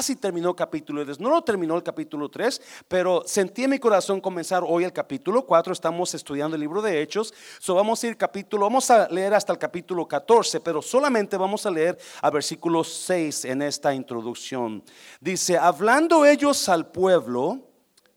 casi terminó capítulo 3. No lo terminó el capítulo 3, pero sentí en mi corazón comenzar hoy el capítulo 4. Estamos estudiando el libro de Hechos. So vamos a ir capítulo, vamos a leer hasta el capítulo 14, pero solamente vamos a leer a versículo 6 en esta introducción. Dice, hablando ellos al pueblo,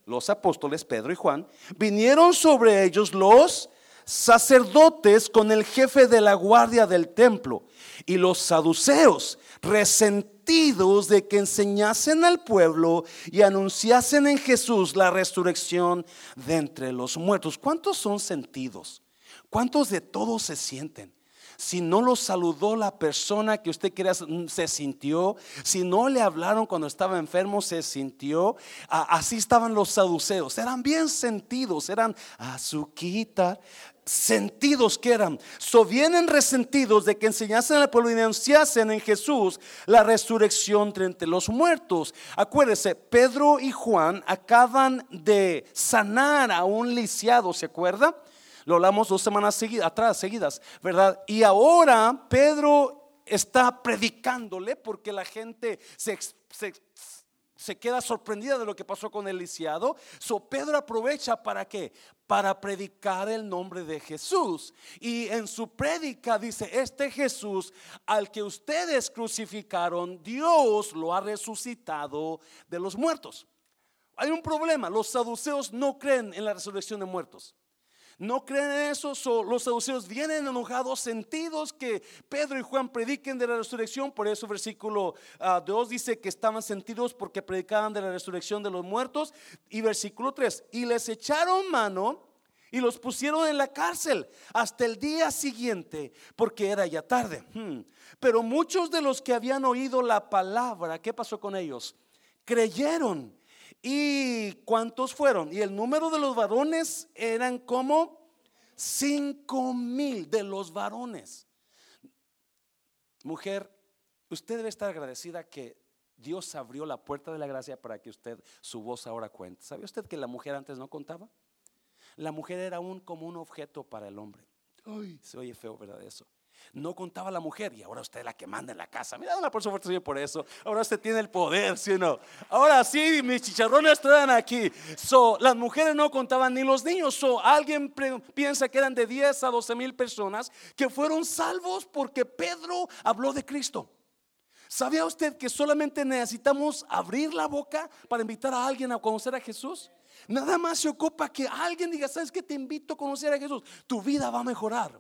los apóstoles Pedro y Juan, vinieron sobre ellos los sacerdotes con el jefe de la guardia del templo y los saduceos, resentidos de que enseñasen al pueblo y anunciasen en Jesús la resurrección de entre los muertos. ¿Cuántos son sentidos? ¿Cuántos de todos se sienten? si no lo saludó la persona que usted quería, se sintió, si no le hablaron cuando estaba enfermo, se sintió. Así estaban los saduceos, eran bien sentidos, eran azuquita, sentidos que eran. So vienen resentidos de que enseñasen al pueblo y anunciasen en Jesús la resurrección entre los muertos. Acuérdese, Pedro y Juan acaban de sanar a un lisiado, ¿se acuerda? Lo hablamos dos semanas atrás, seguidas, ¿verdad? Y ahora Pedro está predicándole porque la gente se, se, queda sorprendida de lo que pasó con el lisiado. So Pedro aprovecha para qué? Para predicar el nombre de Jesús. Y en su prédica dice, este Jesús al que ustedes crucificaron, Dios lo ha resucitado de los muertos. Hay un problema, los saduceos no creen en la resurrección de muertos. No creen en eso, los saduceos vienen enojados, sentidos que Pedro y Juan prediquen de la resurrección. Por eso versículo 2 ah, dice que estaban sentidos porque predicaban de la resurrección de los muertos. Y versículo 3, y les echaron mano y los pusieron en la cárcel hasta el día siguiente, porque era ya tarde. Hmm. Pero muchos de los que habían oído la palabra, ¿qué pasó con ellos? Creyeron ¿Y cuántos fueron? Y el número de los varones eran como cinco mil de los varones. Mujer, usted debe estar agradecida que Dios abrió la puerta de la gracia para que usted su voz ahora cuente. ¿Sabía usted que la mujer antes no contaba? La mujer era un como un objeto para el hombre. Ay, se oye feo, ¿verdad? Eso. No contaba la mujer y ahora usted es la que manda en la casa. Mira, una por fuerte por eso. Ahora usted tiene el poder, ¿sí o no? Ahora sí, mis chicharrones están aquí. So, las mujeres no contaban ni los niños. So, alguien piensa que eran de 10 a 12 mil personas que fueron salvos porque Pedro habló de Cristo. ¿Sabía usted que solamente necesitamos abrir la boca para invitar a alguien a conocer a Jesús? Nada más se ocupa que alguien diga, ¿sabes qué? Te invito a conocer a Jesús. Tu vida va a mejorar.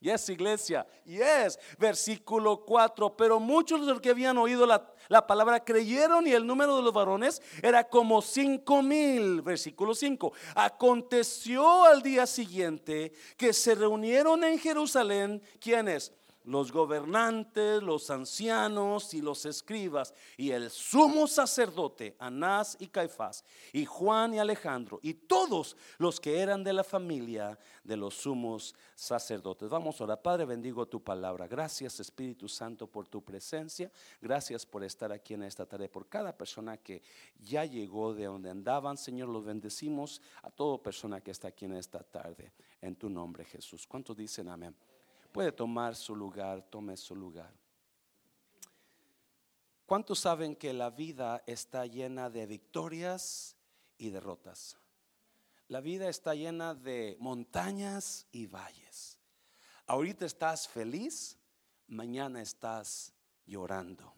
Yes, iglesia. Yes, versículo 4. Pero muchos de los que habían oído la, la, palabra creyeron y el número de los varones era como cinco mil. Versículo 5. Aconteció al día siguiente que se reunieron en Jerusalén. ¿Quiénes? Los gobernantes, los ancianos y los escribas, y el sumo sacerdote, Anás y Caifás, y Juan y Alejandro, y todos los que eran de la familia de los sumos sacerdotes. Vamos ahora, Padre, bendigo tu palabra. Gracias, Espíritu Santo, por tu presencia. Gracias por estar aquí en esta tarde, por cada persona que ya llegó de donde andaban. Señor, los bendecimos a toda persona que está aquí en esta tarde. En tu nombre, Jesús. ¿Cuántos dicen amén? Puede tomar su lugar, tome su lugar. ¿Cuántos saben que la vida está llena de victorias y derrotas? La vida está llena de montañas y valles. Ahorita estás feliz, mañana estás llorando.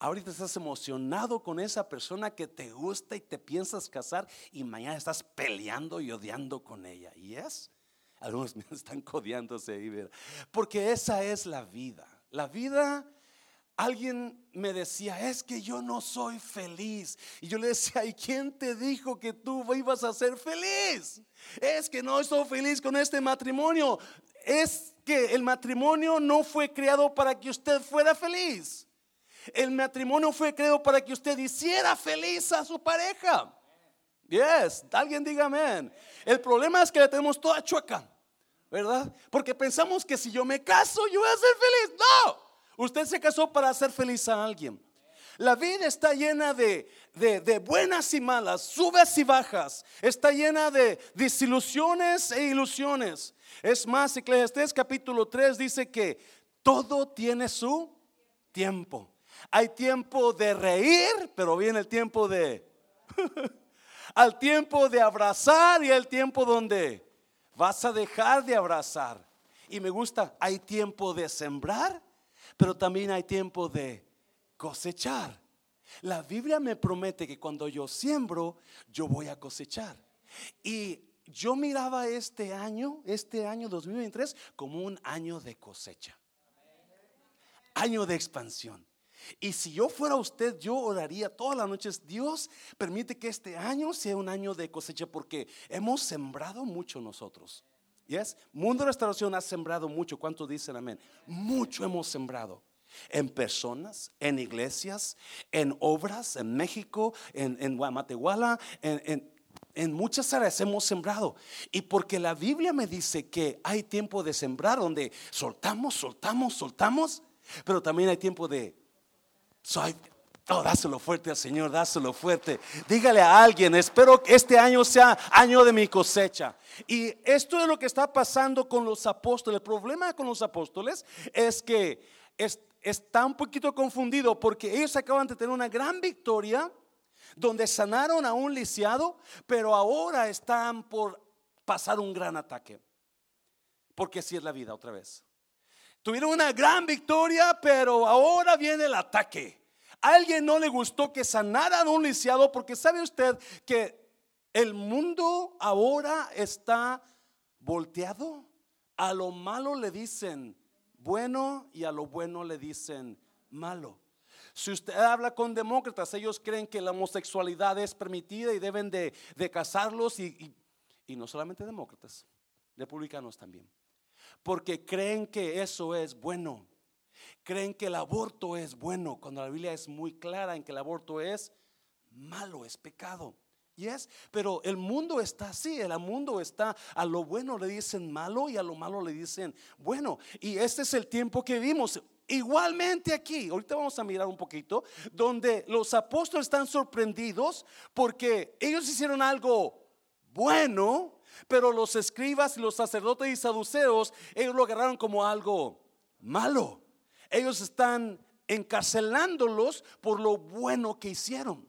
Ahorita estás emocionado con esa persona que te gusta y te piensas casar y mañana estás peleando y odiando con ella. ¿Y es? Algunos me están codeándose ahí, porque esa es la vida. La vida, alguien me decía, es que yo no soy feliz. Y yo le decía, ¿y quién te dijo que tú ibas a ser feliz? Es que no estoy feliz con este matrimonio. Es que el matrimonio no fue creado para que usted fuera feliz. El matrimonio fue creado para que usted hiciera feliz a su pareja. Yes, alguien diga amén. El problema es que la tenemos toda chueca, ¿verdad? Porque pensamos que si yo me caso, yo voy a ser feliz. No, usted se casó para hacer feliz a alguien. La vida está llena de, de, buenas y malas, subes y bajas. Está llena de desilusiones e ilusiones. Es más, Eclesiastés capítulo 3 dice que todo tiene su tiempo. Hay tiempo de reír, pero viene el tiempo de... al tiempo de abrazar y el tiempo donde vas a dejar de abrazar. Y me gusta, hay tiempo de sembrar, pero también hay tiempo de cosechar. La Biblia me promete que cuando yo siembro, yo voy a cosechar. Y yo miraba este año, este año 2023, como un año de cosecha. Año de expansión. Y si yo fuera usted, yo oraría todas las noches, Dios permite que este año sea un año de cosecha porque hemos sembrado mucho nosotros. Yes? Mundo Restauración ha sembrado mucho. ¿Cuántos dicen amén? Mucho hemos sembrado. En personas, en iglesias, en obras, en México, en, en Guamatehuala, en, en muchas áreas hemos sembrado. Y porque la Biblia me dice que hay tiempo de sembrar donde soltamos, soltamos, soltamos, pero también hay tiempo de soy, oh, dáselo fuerte al Señor, dáselo fuerte. Dígale a alguien, espero que este año sea año de mi cosecha. Y esto es lo que está pasando con los apóstoles. El problema con los apóstoles es que está un poquito confundido porque ellos acaban de tener una gran victoria donde sanaron a un lisiado, pero ahora están por pasar un gran ataque. Porque así es la vida otra vez. Tuvieron una gran victoria, pero ahora viene el ataque. Alguien no le gustó que sanaran un lisiado porque sabe usted que el mundo ahora está volteado. A lo malo le dicen bueno y a lo bueno le dicen malo. Si usted habla con demócratas, ellos creen que la homosexualidad es permitida y deben de, casarlos y no solamente demócratas, republicanos también porque creen que eso es bueno. Creen que el aborto es bueno, cuando la Biblia es muy clara en que el aborto es malo, es pecado. Yes, pero el mundo está así, el mundo está a lo bueno le dicen malo y a lo malo le dicen bueno. Y este es el tiempo que vimos. Igualmente aquí, ahorita vamos a mirar un poquito, donde los apóstoles están sorprendidos porque ellos hicieron algo bueno, pero los escribas y los sacerdotes y saduceos, ellos lo agarraron como algo malo. Ellos están encarcelándolos por lo bueno que hicieron.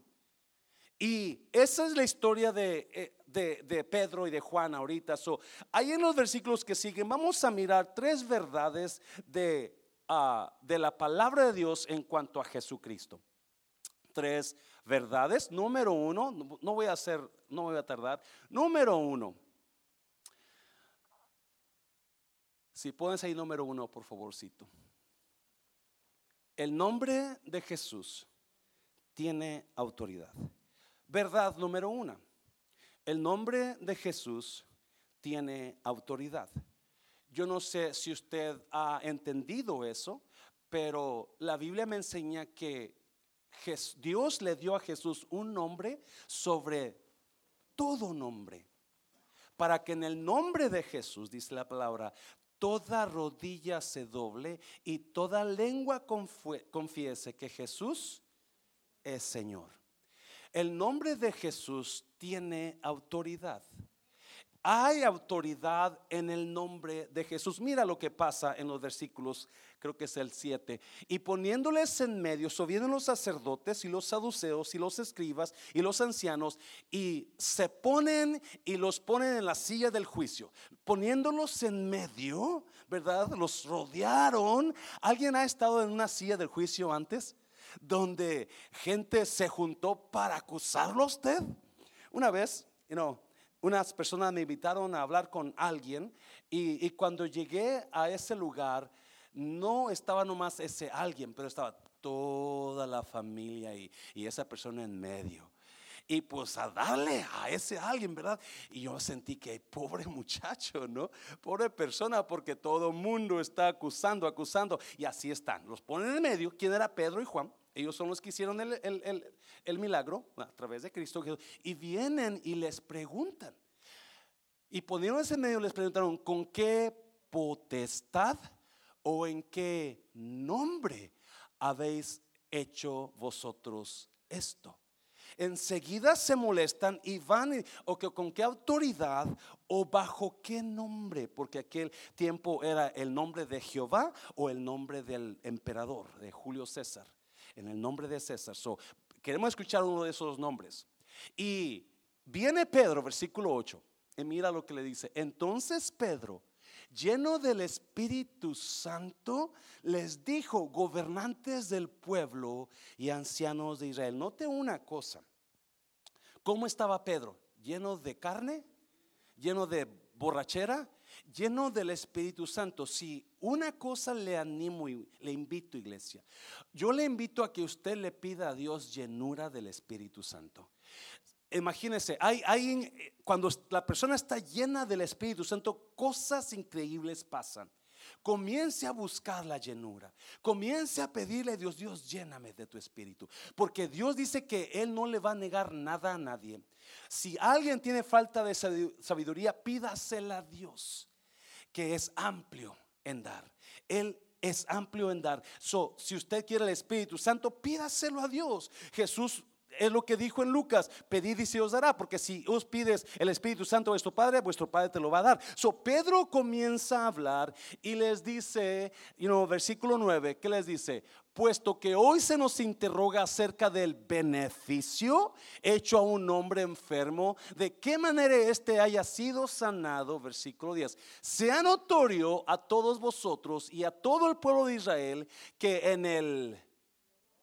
Y esa es la historia de, eh, Pedro y de Juan ahorita. So, ahí en los versículos que siguen vamos a mirar tres verdades de, ah, de la palabra de Dios en cuanto a Jesucristo. Tres verdades. Número uno, no voy a hacer, no voy a tardar. Número uno, Si pones ahí número uno, por favorcito. El nombre de Jesús tiene autoridad. Verdad número uno. El nombre de Jesús tiene autoridad. Yo no sé si usted ha entendido eso, pero la Biblia me enseña que Dios le dio a Jesús un nombre sobre todo nombre. Para que en el nombre de Jesús, dice la palabra, toda rodilla se doble y toda lengua confiese que Jesús es Señor. El nombre de Jesús tiene autoridad. Hay autoridad en el nombre de Jesús. Mira lo que pasa en los versículos, creo que es el 7. Y poniéndoles en medio, vienen los sacerdotes y los saduceos y los escribas y los ancianos y se ponen y los ponen en la silla del juicio. Poniéndolos en medio, ¿verdad? Los rodearon. ¿Alguien ha estado en una silla del juicio antes? Donde gente se juntó para acusarlo a usted. Una vez, you know, unas personas me invitaron a hablar con alguien y, cuando llegué a ese lugar no estaba nomás ese alguien, pero estaba toda la familia y, y esa persona en medio y pues a darle a ese alguien, ¿verdad? Y yo sentí que pobre muchacho, ¿no? Pobre persona, porque todo mundo está acusando, acusando, y así están. Los ponen en medio. ¿Quién era Pedro y Juan? Ellos son los que hicieron el, milagro a través de Cristo. Y vienen y les preguntan. Y poniéndose en medio les preguntaron, ¿con qué potestad o en qué nombre habéis hecho vosotros esto? Enseguida se molestan y van, o que, con qué autoridad o bajo qué nombre, porque aquel tiempo era el nombre de Jehová o el nombre del emperador, de Julio César. En el nombre de César. So, queremos escuchar uno de esos nombres. Y viene Pedro, versículo 8, y mira lo que le dice. Entonces Pedro, lleno del Espíritu Santo, les dijo, gobernantes del pueblo y ancianos de Israel, note una cosa, ¿cómo estaba Pedro? ¿Lleno de carne? ¿Lleno de borrachera? Lleno del Espíritu Santo. Si una cosa le animo y le invito, iglesia, yo le invito a que usted le pida a Dios llenura del Espíritu Santo. Imagínese, hay, hay, cuando la persona está llena del Espíritu Santo, cosas increíbles pasan. Comience a buscar la llenura. Comience a pedirle a Dios, Dios, lléname de tu espíritu. Porque Dios dice que Él no le va a negar nada a nadie. Si alguien tiene falta de sabiduría, pídasela a Dios, es amplio en dar. Él es amplio en dar. So, si usted quiere el Espíritu Santo, pídaselo a Dios. Jesús es lo que dijo en Lucas, pedid y se os dará, porque si os pides el Espíritu Santo a vuestro Padre, vuestro Padre te lo va a dar. So Pedro comienza a hablar y les dice, you know, versículo 9, ¿qué les dice? Puesto que hoy se nos interroga acerca del beneficio hecho a un hombre enfermo, de qué manera éste haya sido sanado, versículo 10, sea notorio a todos vosotros y a todo el pueblo de Israel que en el,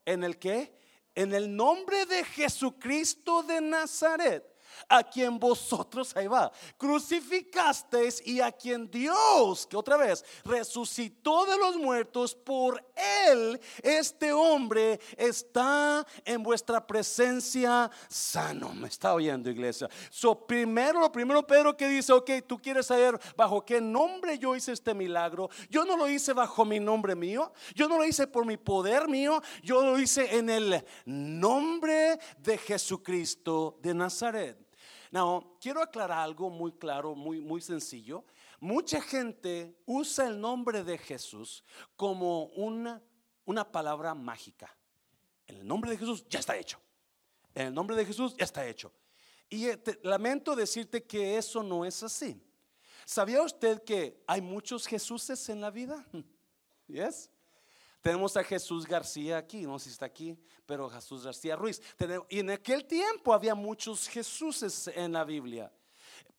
¿en el qué? en el nombre de Jesucristo de Nazaret a quien vosotros, ahí va, crucificasteis y a quien Dios, que otra vez, resucitó de los muertos, por él este hombre está en vuestra presencia sano. Me está oyendo, iglesia. So, primero, lo primero, Pedro que dice, ok, tú quieres saber bajo qué nombre yo hice este milagro. Yo no lo hice bajo mi nombre mío, yo no lo hice por mi poder mío, yo lo hice en el nombre de Jesucristo de Nazaret. No, quiero aclarar algo muy claro, muy, muy sencillo. Mucha gente usa el nombre de Jesús como una, una palabra mágica. En el nombre de Jesús ya está hecho. En el nombre de Jesús ya está hecho. Y eh, lamento decirte que eso no es así. ¿Sabía usted que hay muchos Jesuses en la vida? ¿Yes? Tenemos a Jesús García aquí, no sé si está aquí, pero Jesús García Ruiz. Y en aquel tiempo había muchos Jesuses en la Biblia.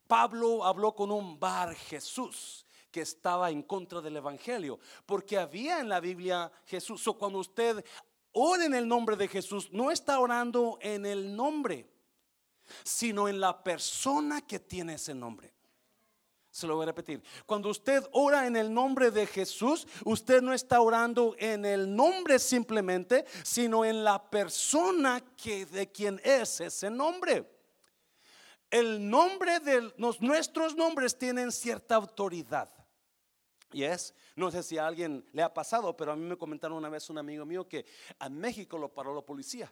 Pablo habló con un bar Jesús que estaba en contra del Evangelio, porque había en la Biblia Jesús. O cuando usted ora en el nombre de Jesús, no está orando en el nombre, sino en la persona que tiene ese nombre. Se lo voy a repetir. Cuando usted ora en el nombre de Jesús, usted no está orando en el nombre simplemente, sino en la persona que de quien es ese nombre. El nombre de los, nuestros nombres tienen cierta autoridad. Y es, no sé si a alguien le ha pasado, pero a mí me comentaron una vez un amigo mío que a México lo paró la policía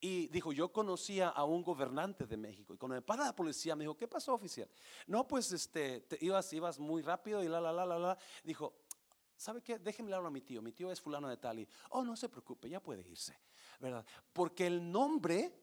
y dijo, yo conocía a un gobernante de México. Y cuando me para la policía, me dijo, ¿qué pasó, oficial? No, pues este, te, ibas, ibas muy rápido y la, la, la, la, la. Dijo, ¿sabe qué? Déjeme hablar a mi tío. Mi tío es fulano de tal. Y, oh, no se preocupe, ya puede irse. ¿Verdad? Porque el nombre,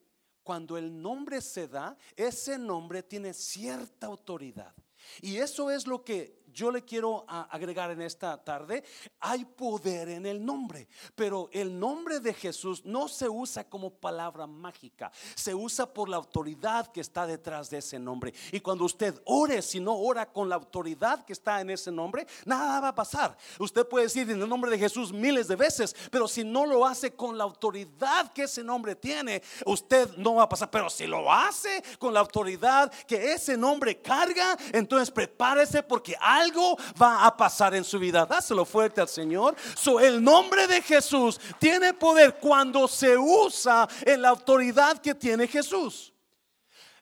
cuando el nombre se da, ese nombre tiene cierta autoridad. Y eso es lo que yo le quiero agregar en esta tarde, hay poder en el nombre, pero el nombre de Jesús no se usa como palabra mágica, se usa por la autoridad que está detrás de ese nombre. Y cuando usted ore, si no ora con la autoridad que está en ese nombre, nada va a pasar. Usted puede decir en el nombre de Jesús miles de veces, pero si no lo hace con la autoridad que ese nombre tiene, usted no va a pasar. Pero si lo hace con la autoridad que ese nombre carga, entonces prepárese porque hay algo va a pasar en su vida. Dáselo fuerte al Señor. So, el nombre de Jesús tiene poder cuando se usa en la autoridad que tiene Jesús.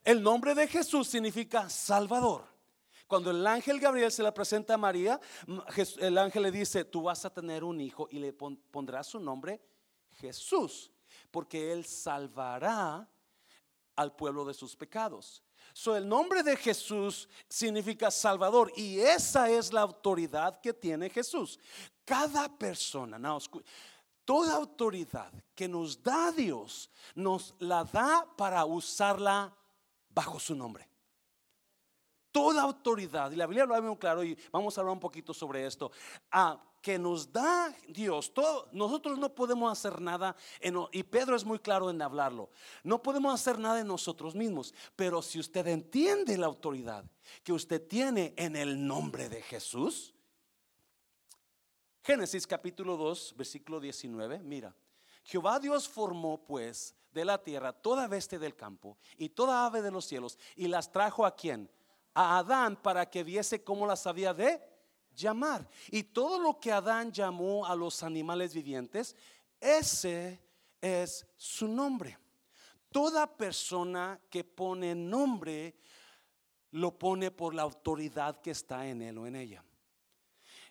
El nombre de Jesús significa Salvador. Cuando el ángel Gabriel se le presenta a María, el ángel le dice, tú vas a tener un hijo y le pondrás su nombre Jesús, porque él salvará al pueblo de sus pecados. So, el nombre de Jesús significa Salvador y esa es la autoridad que tiene Jesús. Cada persona, toda autoridad que nos da Dios, nos la da para usarla bajo su nombre. Toda autoridad, y la Biblia lo ha muy claro y vamos a hablar un poquito sobre esto. Ah, que nos da Dios, nosotros no podemos hacer nada, y Pedro es muy claro en hablarlo, no podemos hacer nada en nosotros mismos, pero si usted entiende la autoridad que usted tiene en el nombre de Jesús, Génesis capítulo 2, versículo 19, mira, Jehová Dios formó pues de la tierra toda bestia del campo y toda ave de los cielos y las trajo a quién? A Adán para que viese cómo las había de llamar. Y todo lo que Adán llamó a los animales vivientes, ese es su nombre. Toda persona que pone nombre lo pone por la autoridad que está en él o en ella.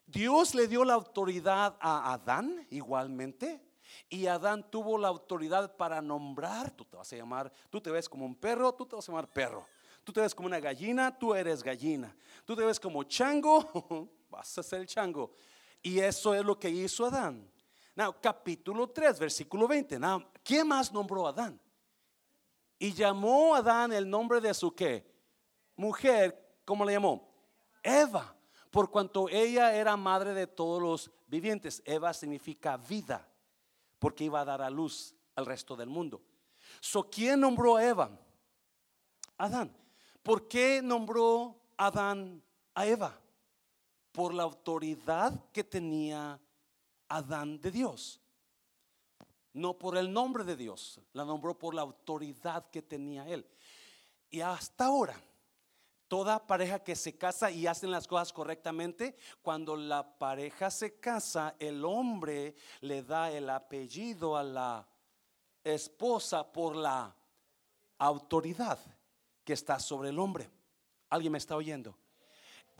Dios le dio la autoridad a Adán igualmente. Y Adán tuvo la autoridad para nombrar, tú te vas a llamar, tú te ves como un perro, tú te vas a llamar perro. Tú te ves como una gallina, tú eres gallina. Tú te ves como chango, vas a ser el chango. Y eso es lo que hizo Adán. Capítulo 3, versículo 20. Now, ¿quién más nombró a Adán? Y llamó a Adán el nombre de su qué? Mujer, ¿cómo le llamó? Eva por cuanto ella era madre de todos los vivientes. Eva significa vida, porque iba a dar a luz al resto del mundo. So, ¿Quién nombró a Eva? Adán. ¿Por qué nombró Adán a Eva? Por la autoridad que tenía Adán de Dios. No por el nombre de Dios, la nombró por la autoridad que tenía él. Y hasta ahora, Toda pareja que se casa y hacen las cosas correctamente, cuando la pareja se casa, el hombre le da el apellido a la esposa por la autoridad que está sobre el hombre. ¿Alguien me está oyendo?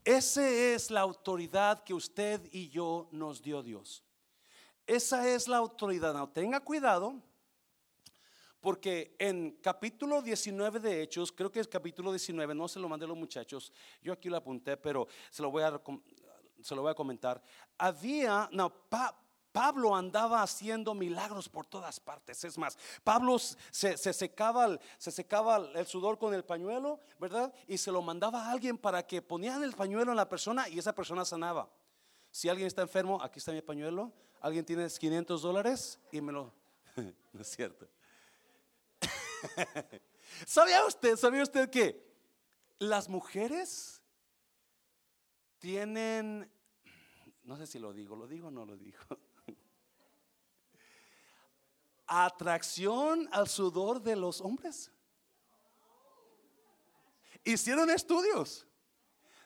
Esa es la autoridad que usted y yo nos dio Dios. Esa es la autoridad. No, tenga cuidado porque en capítulo 19 de Hechos, creo que es capítulo 19, no se lo mandé a los muchachos, yo aquí lo apunté, pero se lo voy a, se lo voy a comentar. Había, no, Pablo andaba haciendo milagros por todas partes. Es más, Pablo se, secaba, el, se secaba el sudor con el pañuelo, ¿verdad? Y se lo mandaba a alguien para que ponían el pañuelo en la persona y esa persona sanaba. Si alguien está enfermo, aquí está mi pañuelo. Alguien tiene 500 dólares y me lo... no es cierto. ¿Sabía usted, sabía usted que las mujeres tienen, no sé si lo digo, lo digo o no lo digo, atracción al sudor de los hombres? Hicieron estudios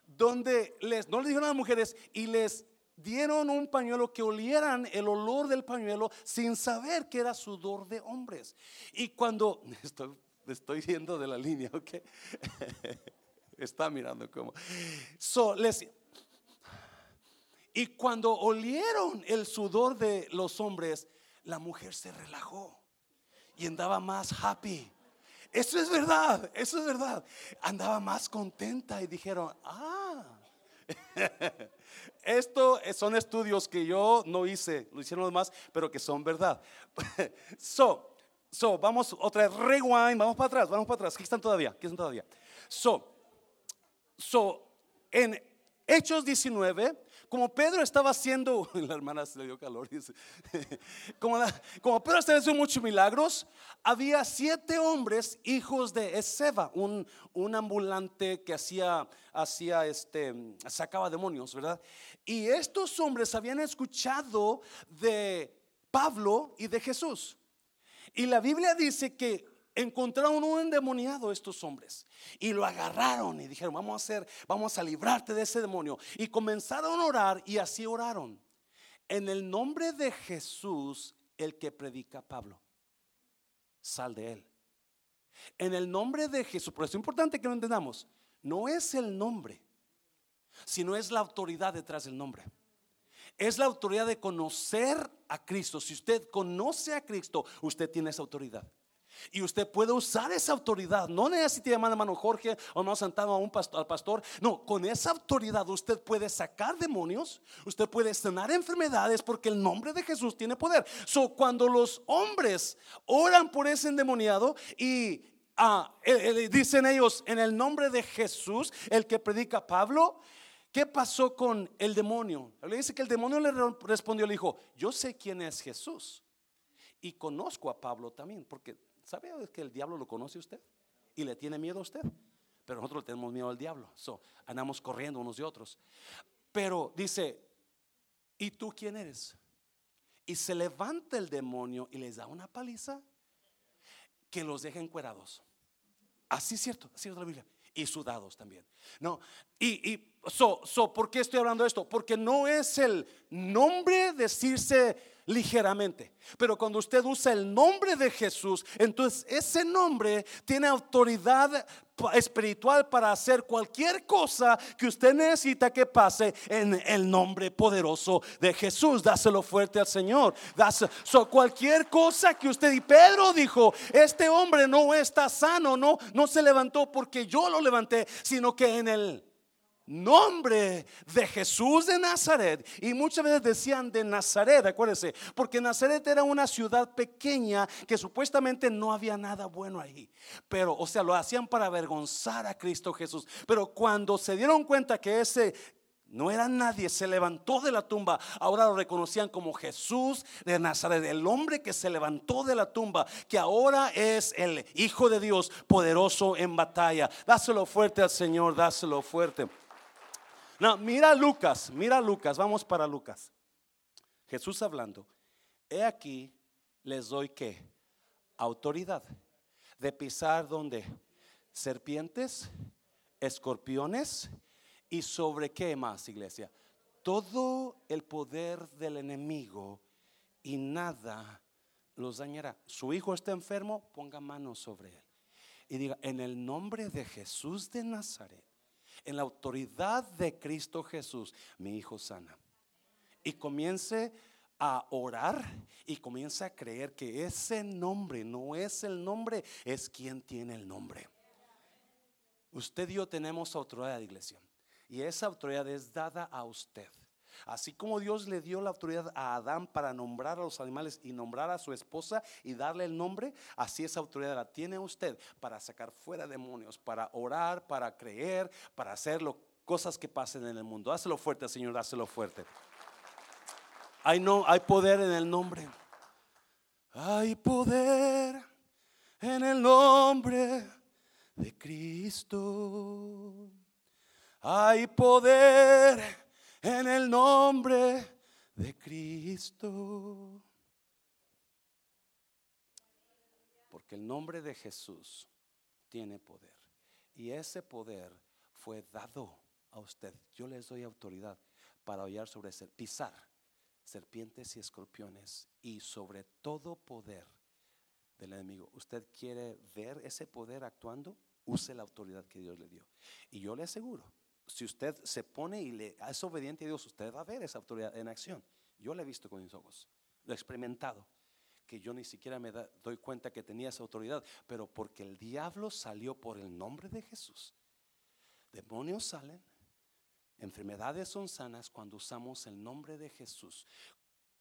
donde les, no les dijeron a las mujeres y les dieron un pañuelo que olieran el olor del pañuelo sin saber que era sudor de hombres. Y cuando estoy, estoy viendo de la línea, ok, está mirando como. So, les, y cuando olieron el sudor de los hombres, la mujer se relajó y andaba más happy. Eso es verdad, eso es verdad. Andaba más contenta y dijeron, ah, Esto son estudios que yo no hice, lo hicieron los demás, pero que son verdad. so, so, vamos otra vez, rewind, vamos para atrás, vamos para atrás. ¿Qué están todavía? ¿Qué están todavía? So, so, en Hechos 19, como Pedro estaba haciendo, la hermana se le dio calor, como, como, Pedro estaba haciendo muchos milagros, había siete hombres hijos de Ezeba, un, un ambulante que hacía, hacía este, sacaba demonios, ¿verdad? Y estos hombres habían escuchado de Pablo y de Jesús. Y la Biblia dice que encontraron un endemoniado estos hombres y lo agarraron y dijeron, vamos a hacer, vamos a librarte de ese demonio. Y comenzaron a orar y así oraron. En el nombre de Jesús, el que predica Pablo, sal de él. En el nombre de Jesús, por es importante que lo entendamos, no es el nombre, sino es la autoridad detrás del nombre. Es la autoridad de conocer a Cristo. Si usted conoce a Cristo, usted tiene esa autoridad. Y usted puede usar esa autoridad. No necesita llamar a hermano Jorge o no sentado a un pastor, al pastor. No, con esa autoridad usted puede sacar demonios. Usted puede sanar enfermedades porque el nombre de Jesús tiene poder. So, cuando los hombres oran por ese endemoniado y ah, eh, eh, dicen ellos en el nombre de Jesús, el que predica Pablo, ¿Qué pasó con el demonio? Le dice que el demonio le respondió, le dijo, yo sé quién es Jesús y conozco a Pablo también, porque ¿sabe que el diablo lo conoce usted? Y le tiene miedo a usted. Pero nosotros le tenemos miedo al diablo. So, andamos corriendo unos de otros. Pero dice, ¿y tú quién eres? Y se levanta el demonio y les da una paliza que los deja encuerados. Así es cierto, así es la Biblia. Y sudados también. No, y, y so, so, ¿por qué estoy hablando de esto? Porque no es el nombre decirse ligeramente. Pero cuando usted usa el nombre de Jesús, entonces ese nombre tiene autoridad espiritual para hacer cualquier cosa que usted necesita que pase en el nombre poderoso de Jesús. Dáselo fuerte al Señor. Dáselo, cualquier cosa que usted y Pedro dijo, este hombre no está sano, no, no se levantó porque yo lo levanté, sino que en el nombre de Jesús de Nazaret. Y muchas veces decían de Nazaret, acuérdense, porque Nazaret era una ciudad pequeña que supuestamente no había nada bueno ahí. Pero, o sea, lo hacían para avergonzar a Cristo Jesús. Pero cuando se dieron cuenta que ese no era nadie, se levantó de la tumba. Ahora lo reconocían como Jesús de Nazaret, el hombre que se levantó de la tumba, que ahora es el Hijo de Dios, poderoso en batalla. Dáselo fuerte al Señor, dáselo fuerte. No, mira Lucas, mira Lucas, vamos para Lucas. Jesús hablando, he aquí les doy que autoridad de pisar donde serpientes, escorpiones y sobre qué más, iglesia. Todo el poder del enemigo y nada los dañará. Su hijo está enfermo, ponga manos sobre él. Y diga, en el nombre de Jesús de Nazaret, en la autoridad de Cristo Jesús, mi hijo sana. Y comience a orar y comience a creer que ese nombre no es el nombre, es quien tiene el nombre. Usted y yo tenemos autoridad, iglesia. Y esa autoridad es dada a usted. Así como Dios le dio la autoridad a Adán para nombrar a los animales y nombrar a su esposa y darle el nombre, así esa autoridad la tiene usted para sacar fuera demonios, para orar, para creer, para hacer cosas que pasen en el mundo. Hácelo fuerte, Señor, hácelo fuerte. Hay, no, hay poder en el nombre. Hay poder en el nombre de Cristo. Hay poder en el nombre de Cristo. Porque el nombre de Jesús tiene poder. Y ese poder fue dado a usted. Yo les doy autoridad para hollar sobre ser, pisar serpientes y escorpiones y sobre todo poder del enemigo. ¿Usted quiere ver ese poder actuando? Use la autoridad que Dios le dio. Y yo le aseguro si usted se pone y le es obediente a Dios, usted va a ver esa autoridad en acción. Yo lo he visto con mis ojos, lo he experimentado, que yo ni siquiera me doy cuenta que tenía esa autoridad, pero porque el diablo salió por el nombre de Jesús. Demonios salen, enfermedades son sanas cuando usamos el nombre de Jesús.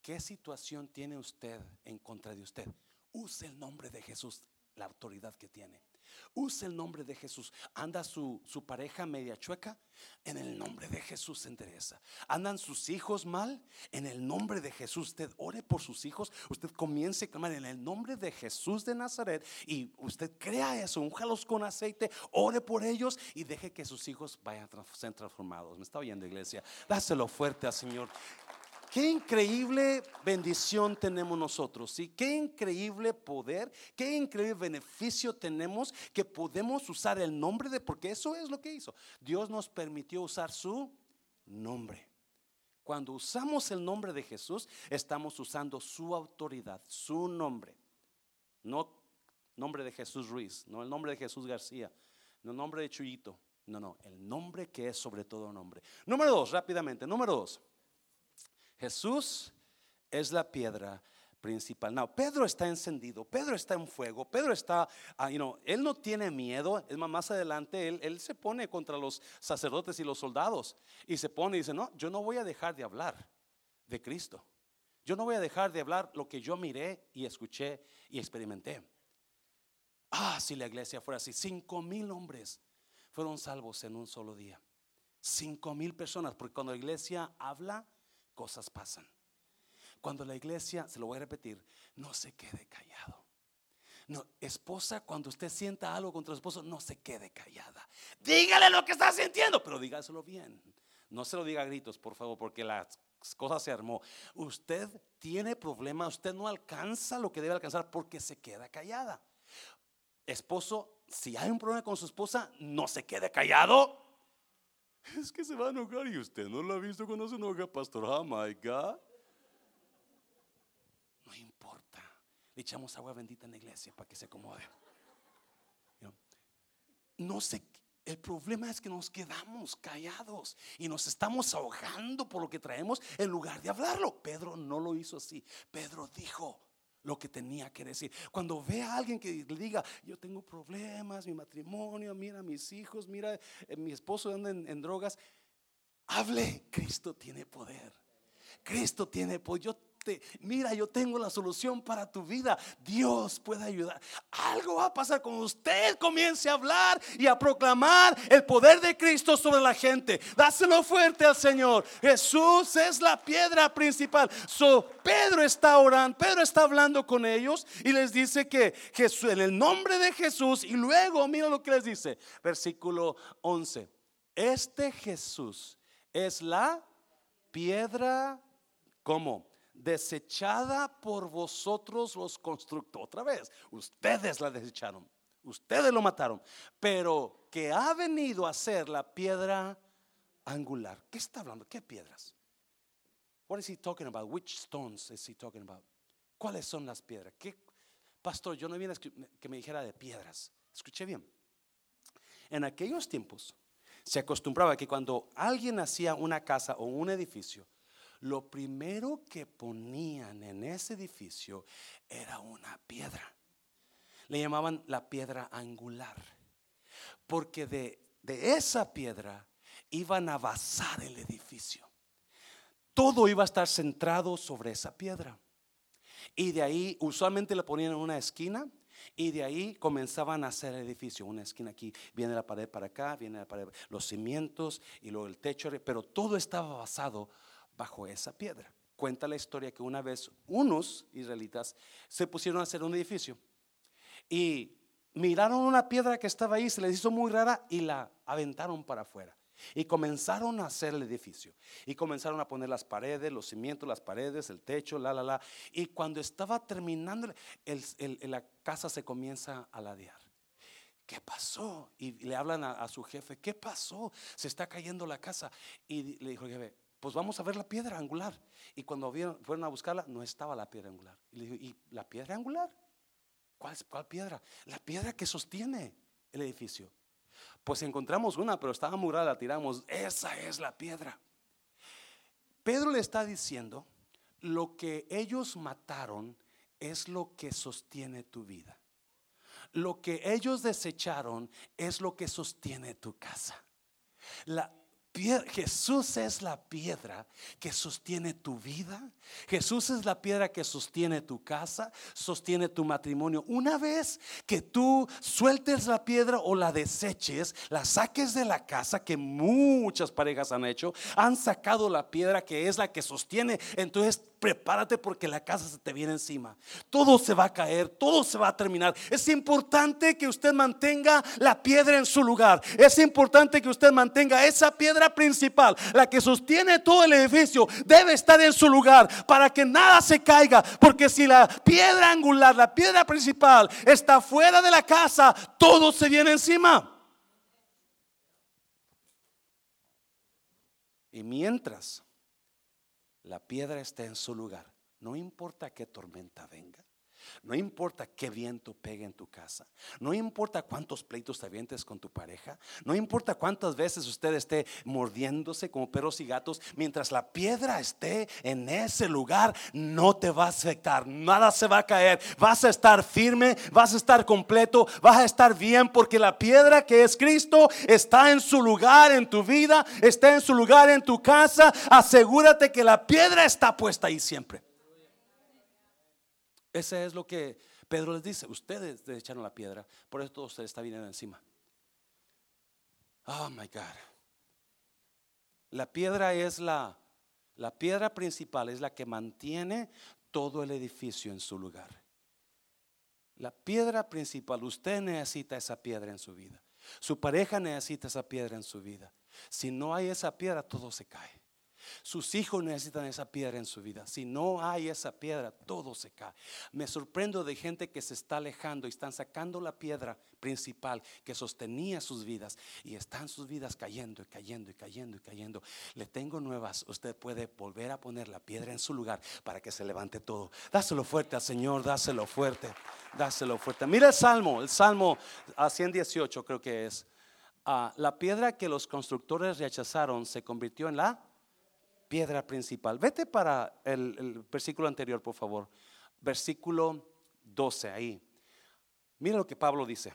¿Qué situación tiene usted en contra de usted? Use el nombre de Jesús, la autoridad que tiene. Use el nombre de Jesús. Anda su, su, pareja media chueca. En el nombre de Jesús se endereza. Andan sus hijos mal. En el nombre de Jesús. Usted ore por sus hijos. Usted comience a clamar en el nombre de Jesús de Nazaret. Y usted crea eso. Únjalos con aceite. Ore por ellos. Y deje que sus hijos vayan a ser transformados. ¿Me está oyendo, iglesia? Dáselo fuerte al Señor. Qué increíble bendición tenemos nosotros, y qué increíble poder, qué increíble beneficio tenemos que podemos usar el nombre de, porque eso es lo que hizo. Dios nos permitió usar su nombre. Cuando usamos el nombre de Jesús, estamos usando su autoridad, su nombre. No nombre de Jesús Ruiz, no el nombre de Jesús García, no el nombre de Chuyito, no, no, el nombre que es sobre todo nombre. Número dos, rápidamente, número dos. Jesús es la piedra principal. No, Pedro está encendido, Pedro está en fuego, Pedro está, ah, él no tiene miedo, es más, más adelante él, él se pone contra los sacerdotes y los soldados y se pone y dice, no, yo no voy a dejar de hablar de Cristo. Yo no voy a dejar de hablar lo que yo miré y escuché y experimenté. Ah, si la iglesia fuera así, cinco mil hombres fueron salvos en un solo día. Cinco mil personas, porque cuando la iglesia habla, cosas pasan. Cuando la iglesia, se lo voy a repetir, no se quede callado. No, esposa, cuando usted sienta algo contra su esposo, no se quede callada. Dígale lo que está sintiendo, pero dígaselo bien. No se lo diga a gritos, por favor, porque las cosas se armó. Usted tiene problemas, usted no alcanza lo que debe alcanzar porque se queda callada. Esposo, si hay un problema con su esposa, no se quede callado. Es que se va a enojar y usted no lo ha visto cuando se enoja, pastor. Oh my God. No importa. Le echamos agua bendita en la iglesia para que se acomode. No sé. El problema es que nos quedamos callados y nos estamos ahogando por lo que traemos en lugar de hablarlo. Pedro no lo hizo así. Pedro dijo lo que tenía que decir. Cuando ve a alguien que diga, yo tengo problemas, mi matrimonio, mira mis hijos, mira eh, mi esposo anda en, drogas, hable. Cristo tiene poder. Cristo tiene poder. Mira, yo tengo la solución para tu vida. Dios puede ayudar. Algo va a pasar cuando usted comience a hablar y a proclamar el poder de Cristo sobre la gente. Dáselo fuerte al Señor. Jesús es la piedra principal. So, Pedro está orando, Pedro está hablando con ellos y les dice que Jesús, en el nombre de Jesús, y luego mira lo que les dice, versículo 11. Este Jesús es la piedra, ¿cómo? Desechada por vosotros los constructores. Otra vez, ustedes la desecharon, ustedes lo mataron, pero que ha venido a ser la piedra angular. ¿Qué está hablando? ¿Qué piedras? What is he talking about? Which stones is he talking about? ¿Cuáles son las piedras? ¿Qué? Pastor, yo no vine que me dijera de piedras. Escuché bien. En aquellos tiempos se acostumbraba que cuando alguien hacía una casa o un edificio, lo primero que ponían en ese edificio era una piedra. Le llamaban la piedra angular. Porque de, esa piedra iban a basar el edificio. Todo iba a estar centrado sobre esa piedra. Y de ahí usualmente la ponían en una esquina y de ahí comenzaban a hacer el edificio. Una esquina aquí, viene la pared para acá, viene la pared, los cimientos y luego el techo, pero todo estaba basado bajo esa piedra. Cuenta la historia que una vez unos israelitas se pusieron a hacer un edificio y miraron una piedra que estaba ahí, se les hizo muy rara y la aventaron para afuera. Y comenzaron a hacer el edificio. Y comenzaron a poner las paredes, los cimientos, las paredes, el techo, la, la, la. Y cuando estaba terminando, la casa se comienza a ladear. ¿Qué pasó? Y le hablan a, a, su jefe, ¿qué pasó? Se está cayendo la casa. Y le dijo el jefe, pues vamos a ver la piedra angular. Y cuando fueron a buscarla, no estaba la piedra angular. Y le dijo, ¿y la piedra angular? ¿Cuál, ¿Cuál piedra? La piedra que sostiene el edificio. Pues encontramos una, pero estaba muy la tiramos. Esa es la piedra. Pedro le está diciendo, lo que ellos mataron es lo que sostiene tu vida. Lo que ellos desecharon es lo que sostiene tu casa. La, Jesús es la piedra que sostiene tu vida. Jesús es la piedra que sostiene tu casa, sostiene tu matrimonio. Una vez que tú sueltes la piedra o la deseches, la saques de la casa, que muchas parejas han hecho, han sacado la piedra que es la que sostiene. Entonces prepárate porque la casa se te viene encima. Todo se va a caer, todo se va a terminar. Es importante que usted mantenga la piedra en su lugar. Es importante que usted mantenga esa piedra principal, la que sostiene todo el edificio, debe estar en su lugar para que nada se caiga. Porque si la piedra angular, la piedra principal está fuera de la casa, todo se viene encima. Y mientras la piedra está en su lugar. No importa qué tormenta venga. No importa qué viento pegue en tu casa. No importa cuántos pleitos te avientes con tu pareja. No importa cuántas veces usted esté mordiéndose como perros y gatos. Mientras la piedra esté en ese lugar, no te va a afectar. Nada se va a caer. Vas a estar firme, vas a estar completo, vas a estar bien porque la piedra que es Cristo está en su lugar en tu vida, está en su lugar en tu casa. Asegúrate que la piedra está puesta ahí siempre. Ese es lo que Pedro les dice. Ustedes echaron la piedra, por eso todo se está viniendo encima. Oh my God. La piedra es la, la piedra principal, es la que mantiene todo el edificio en su lugar. La piedra principal, usted necesita esa piedra en su vida. Su pareja necesita esa piedra en su vida. Si no hay esa piedra, todo se cae. Sus hijos necesitan esa piedra en su vida. Si no hay esa piedra, todo se cae. Me sorprendo de gente que se está alejando y están sacando la piedra principal que sostenía sus vidas y están sus vidas cayendo y cayendo y cayendo y cayendo. Le tengo nuevas. Usted puede volver a poner la piedra en su lugar para que se levante todo. Dáselo fuerte al Señor, dáselo fuerte, dáselo fuerte. Mira el Salmo, el Salmo a 118 creo que es. Ah, la piedra que los constructores rechazaron se convirtió en la piedra principal. Vete para el, versículo anterior, por favor. Versículo 12, ahí. Mira lo que Pablo dice.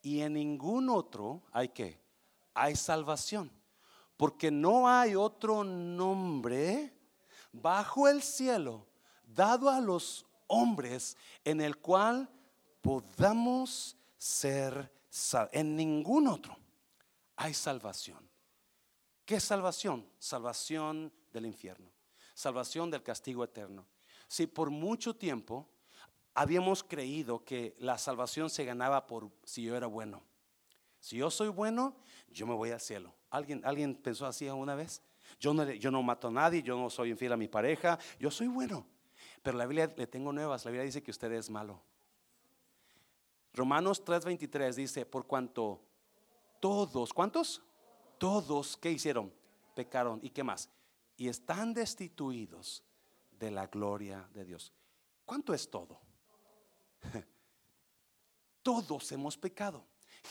Y en ningún otro hay que, hay salvación. Porque no hay otro nombre bajo el cielo dado a los hombres en el cual podamos ser salvos. En ningún otro hay salvación. ¿Qué salvación? Salvación del infierno, salvación del castigo eterno. Si por mucho tiempo habíamos creído que la salvación se ganaba por si yo era bueno. Si yo soy bueno, yo me voy al cielo. ¿Alguien, alguien pensó así alguna vez? Yo no, yo no mato a nadie, yo no soy infiel a mi pareja, yo soy bueno. Pero la Biblia le tengo nuevas, la Biblia dice que usted es malo. Romanos 3:23 dice, por cuanto todos, ¿cuántos? Todos, ¿qué hicieron? Pecaron. ¿Y qué más? Y están destituidos de la gloria de Dios. ¿Cuánto es todo? Todos hemos pecado.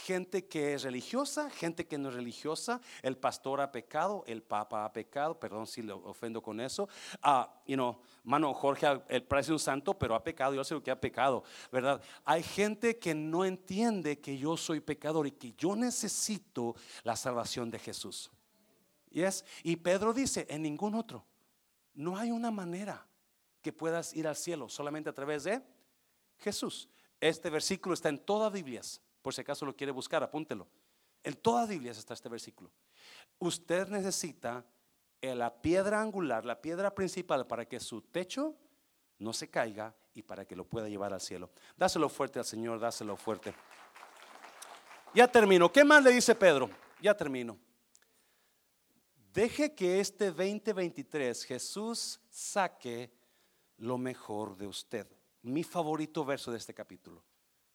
Gente que es religiosa, gente que no es religiosa, el pastor ha pecado, el papa ha pecado, perdón si lo ofendo con eso. Ah, you know, mano, Jorge, él parece un santo, pero ha pecado, yo sé lo que ha pecado, ¿verdad? Hay gente que no entiende que yo soy pecador y que yo necesito la salvación de Jesús. Y Pedro dice, en ningún otro. No hay una manera que puedas ir al cielo, solamente a través de Jesús. Este versículo está en todas Biblias. Por si acaso lo quiere buscar, apúntelo. En todas Biblias está este versículo. Usted necesita la piedra angular, la piedra principal para que su techo no se caiga y para que lo pueda llevar al cielo. Dáselo fuerte al Señor, dáselo fuerte. Ya termino. ¿Qué más le dice Pedro? Ya termino. Deje que este 2023 Jesús saque lo mejor de usted. Mi favorito verso de este capítulo.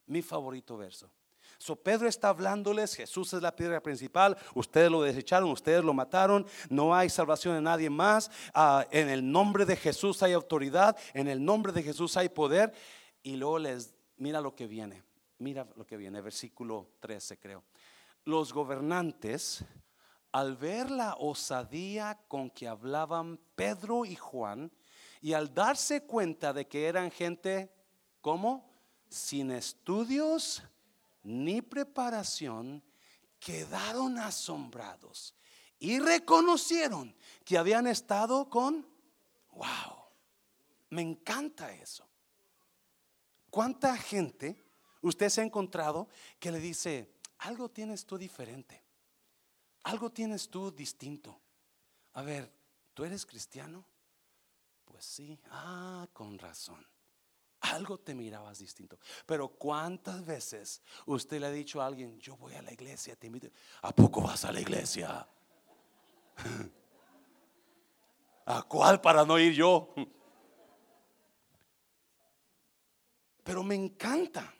Mi favorito verso. So Pedro está hablándoles, Jesús es la piedra principal, ustedes lo desecharon, ustedes lo mataron, no hay salvación en nadie más, ah, en el nombre de Jesús hay autoridad, en el nombre de Jesús hay poder. Y luego les, mira lo que viene, mira lo que viene, versículo 13 creo. Los gobernantes al ver la osadía con que hablaban Pedro y Juan y al darse cuenta de que eran gente como sin estudios ni preparación, quedaron asombrados y reconocieron que habían estado con, wow, me encanta eso. ¿Cuánta gente usted se ha encontrado que le dice, algo tienes tú diferente? Algo tienes tú distinto. A ver, ¿tú eres cristiano? Pues sí, ah, con razón. Algo te mirabas distinto. Pero ¿cuántas veces usted le ha dicho a alguien, yo voy a la iglesia, te invito? ¿A poco vas a la iglesia? ¿A cuál para no ir yo? Pero me encanta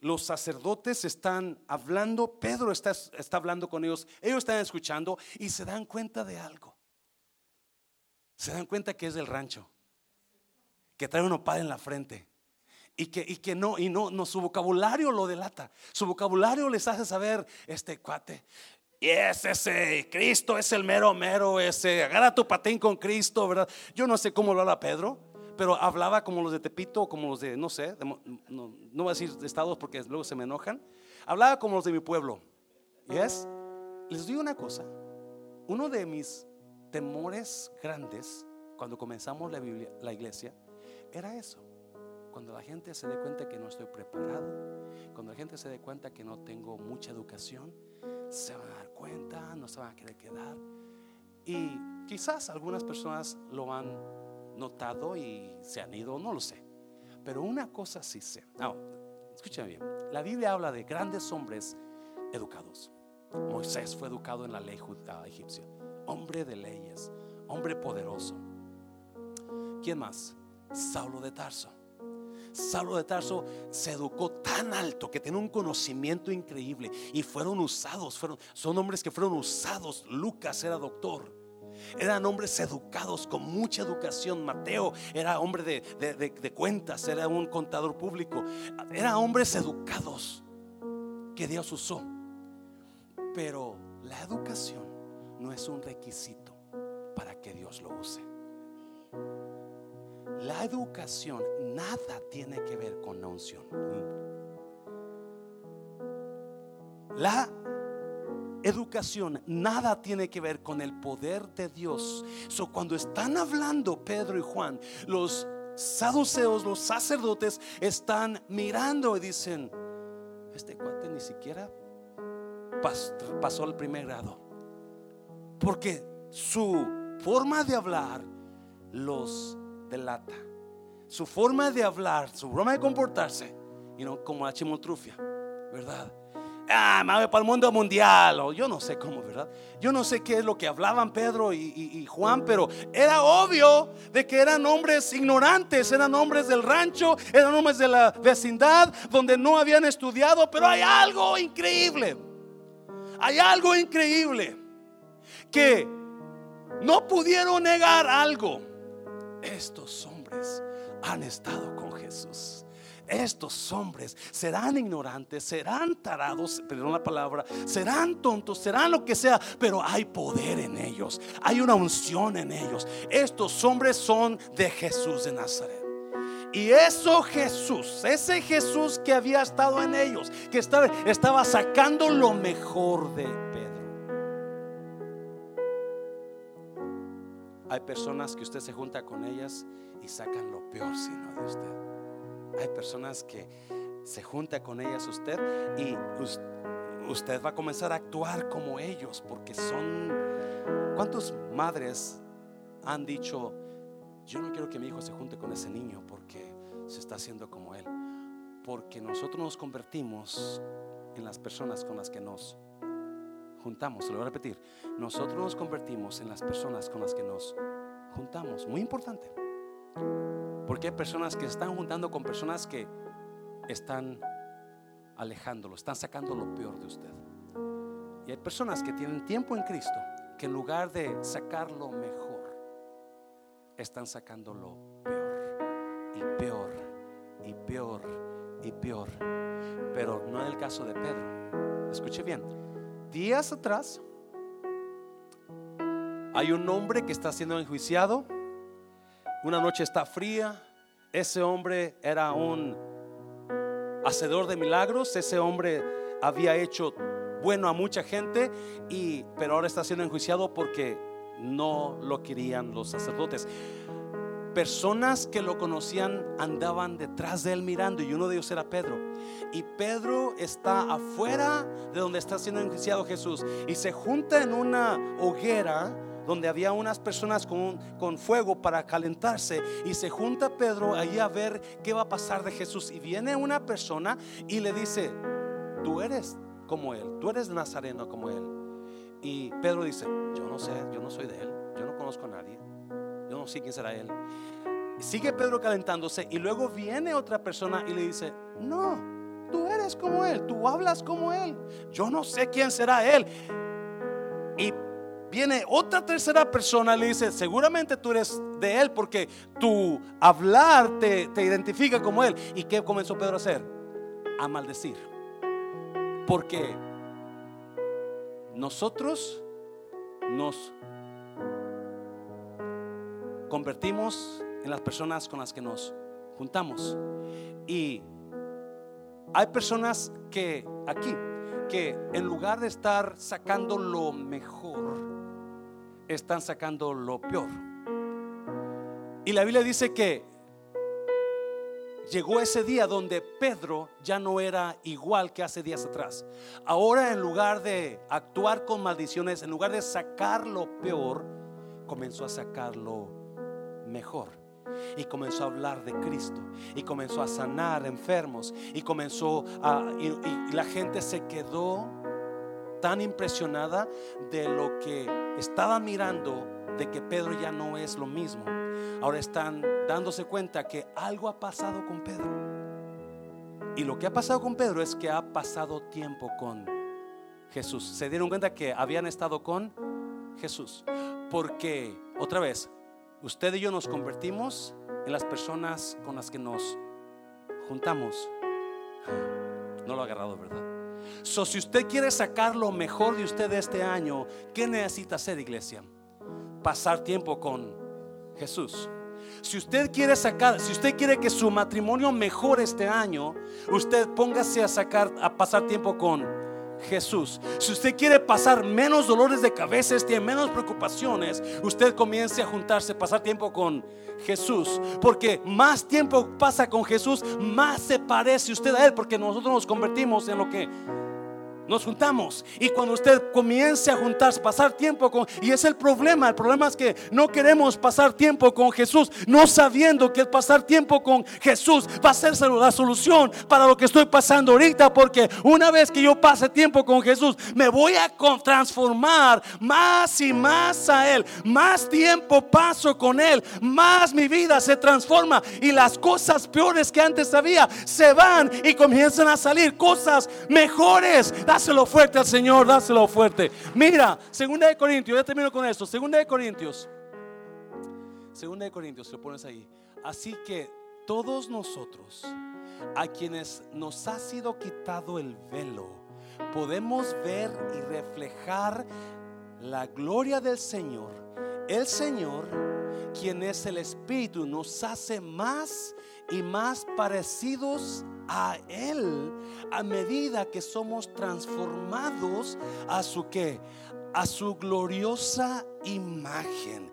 los sacerdotes están hablando, Pedro está, está hablando con ellos, ellos están escuchando y se dan cuenta de algo. Se dan cuenta que es del rancho, que trae un opal en la frente. Y que, y que no, y no, no, su vocabulario lo delata. Su vocabulario les hace saber, este cuate, y es ese, Cristo es el mero mero, ese, agarra tu patín con Cristo, ¿verdad? Yo no sé cómo lo habla Pedro, pero hablaba como los de Tepito, como los de, no sé, no, voy a decir de estados porque luego se me enojan. Hablaba como los de mi pueblo. ¿Yes? Les digo una cosa. Uno de mis temores grandes cuando comenzamos la, la iglesia era eso. Cuando la gente se dé cuenta que no estoy preparado, cuando la gente se dé cuenta que no tengo mucha educación, se van a dar cuenta, no se van a querer quedar. Y quizás algunas personas lo han notado y se han ido, no lo sé. Pero una cosa sí sé. No, escúchame bien. La Biblia habla de grandes hombres educados. Moisés fue educado en la ley egipcia. Hombre de leyes, hombre poderoso. ¿Quién más? Saulo de Tarso. Saulo de Tarso se educó tan alto que tenía un conocimiento increíble y fueron usados, fueron, son hombres que fueron usados. Lucas era doctor. Eran hombres educados con mucha educación. Mateo era hombre de, cuentas, era un contador público. Eran hombres educados que Dios usó. Pero la educación no es un requisito para que Dios lo use. La educación nada tiene que ver con la unción. La educación nada tiene que ver con el poder de Dios. So, cuando están hablando Pedro y Juan, los saduceos, los sacerdotes, están mirando y dicen: Este cuate ni siquiera pasó el primer grado. Porque su forma de hablar los delata. Su forma de hablar, su forma de comportarse, y no como la chimotrufia, ¿verdad? Ah, me para el mundo mundial, o yo no sé cómo, ¿verdad? Yo no sé qué es lo que hablaban Pedro y, y, Juan, pero era obvio de que eran hombres ignorantes, eran hombres del rancho, eran hombres de la vecindad donde no habían estudiado, pero hay algo increíble, hay algo increíble que no pudieron negar algo estos hombres han estado con Jesús. Estos hombres serán ignorantes, serán tarados, perdón la palabra, serán tontos, serán lo que sea, pero hay poder en ellos, hay una unción en ellos. Estos hombres son de Jesús de Nazaret. Y eso Jesús, ese Jesús que había estado en ellos, que estaba, estaba sacando lo mejor de Hay personas que usted se junta con ellas y sacan lo peor sino de usted. Hay personas que se junta con ellas usted y usted va a comenzar a actuar como ellos porque son... ¿Cuántas madres han dicho, yo no quiero que mi hijo se junte con ese niño porque se está haciendo como él? Porque nosotros nos convertimos en las personas con las que nos juntamos, se lo voy a repetir, nosotros nos convertimos en las personas con las que nos juntamos. Muy importante. Porque hay personas que se están juntando con personas que están alejándolo, están sacando lo peor de usted. Y hay personas que tienen tiempo en Cristo que en lugar de sacar lo mejor, están sacando lo peor y peor y peor y peor. Pero no en el caso de Pedro. Escuche bien días atrás hay un hombre que está siendo enjuiciado. Una noche está fría. Ese hombre era un hacedor de milagros. Ese hombre había hecho bueno a mucha gente y pero ahora está siendo enjuiciado porque no lo querían los sacerdotes personas que lo conocían andaban detrás de él mirando y uno de ellos era Pedro. Y Pedro está afuera de donde está siendo enjuiciado Jesús y se junta en una hoguera donde había unas personas con, con fuego para calentarse y se junta Pedro ahí a ver qué va a pasar de Jesús y viene una persona y le dice, tú eres como él, tú eres nazareno como él. Y Pedro dice, yo no sé, yo no soy de él, yo no conozco a nadie. Yo no sé quién será él. Sigue Pedro calentándose y luego viene otra persona y le dice, no, tú eres como él, tú hablas como él. Yo no sé quién será él. Y viene otra tercera persona y le dice, seguramente tú eres de él porque tu hablar te, te identifica como él. ¿Y qué comenzó Pedro a hacer? A maldecir. Porque nosotros nos convertimos en las personas con las que nos juntamos. Y hay personas que aquí, que en lugar de estar sacando lo mejor, están sacando lo peor. Y la Biblia dice que llegó ese día donde Pedro ya no era igual que hace días atrás. Ahora en lugar de actuar con maldiciones, en lugar de sacar lo peor, comenzó a sacarlo mejor. Y comenzó a hablar de Cristo. Y comenzó a sanar enfermos. Y comenzó a... y la gente se quedó tan impresionada de lo que estaba mirando de que Pedro ya no es lo mismo. Ahora están dándose cuenta que algo ha pasado con Pedro. Y lo que ha pasado con Pedro es que ha pasado tiempo con Jesús. Se dieron cuenta que habían estado con Jesús. Porque, otra vez, usted y yo nos convertimos en las personas con las que nos juntamos. No lo ha agarrado, ¿verdad? So, si usted quiere sacar lo mejor de usted este año, ¿qué necesita hacer, iglesia? Pasar tiempo con Jesús. Si usted quiere sacar, si usted quiere que su matrimonio mejore este año, usted póngase a sacar, a pasar tiempo con Jesús. Si usted quiere pasar menos dolores de cabeza, tiene menos preocupaciones, usted comience a juntarse, pasar tiempo con Jesús. Porque más tiempo pasa con Jesús, más se parece usted a Él, porque nosotros nos convertimos en lo que nos juntamos. Y cuando usted comience a juntarse, pasar tiempo con... Y es el problema, el problema es que no queremos pasar tiempo con Jesús, no sabiendo que pasar tiempo con Jesús va a ser la solución para lo que estoy pasando ahorita, porque una vez que yo pase tiempo con Jesús, me voy a transformar más y más a Él. Más tiempo paso con Él, más mi vida se transforma y las cosas peores que antes había se van y comienzan a salir cosas mejores. Dáselo fuerte al Señor, dáselo fuerte. Mira, segunda de Corintios, ya termino con esto. Segunda de Corintios. Segunda de Corintios, lo pones ahí. Así que todos nosotros, a quienes nos ha sido quitado el velo, podemos ver y reflejar la gloria del Señor. El Señor, quien es el Espíritu, nos hace más y más parecidos a Él a medida que somos transformados a su que a su gloriosa imagen.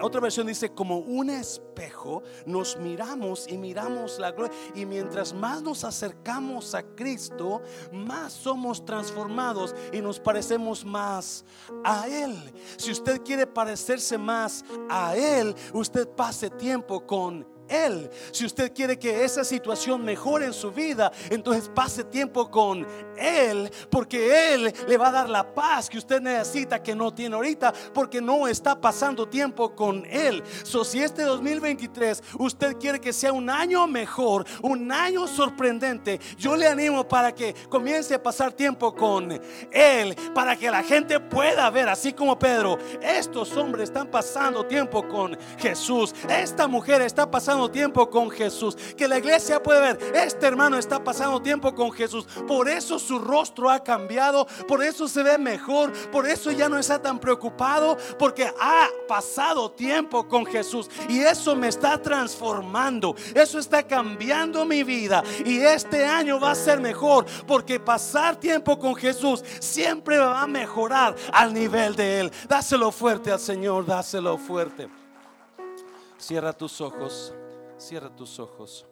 otra versión dice, como un espejo, nos miramos y miramos la gloria. Y mientras más nos acercamos a Cristo, más somos transformados y nos parecemos más a Él. Si usted quiere parecerse más a Él, usted pase tiempo con él. Si usted quiere que esa situación mejore en su vida, entonces pase tiempo con Él, porque Él le va a dar la paz que usted necesita, que no tiene ahorita, porque no está pasando tiempo con Él. So, si este 2023 usted quiere que sea un año mejor, un año sorprendente, yo le animo para que comience a pasar tiempo con Él, para que la gente pueda ver, así como Pedro, estos hombres están pasando tiempo con Jesús, esta mujer está tiempo con Jesús. Que la iglesia puede ver, este hermano está pasando tiempo con Jesús. Por eso su rostro ha cambiado, por eso se ve mejor, por eso ya no está tan preocupado, porque ha pasado tiempo con Jesús. Y eso me está transformando, eso está cambiando mi vida. Y este año va a ser mejor, porque pasar tiempo con Jesús siempre va a mejorar al nivel de Él. Dáselo fuerte al Señor, dáselo fuerte. Cierra tus ojos. Cierra tus ojos.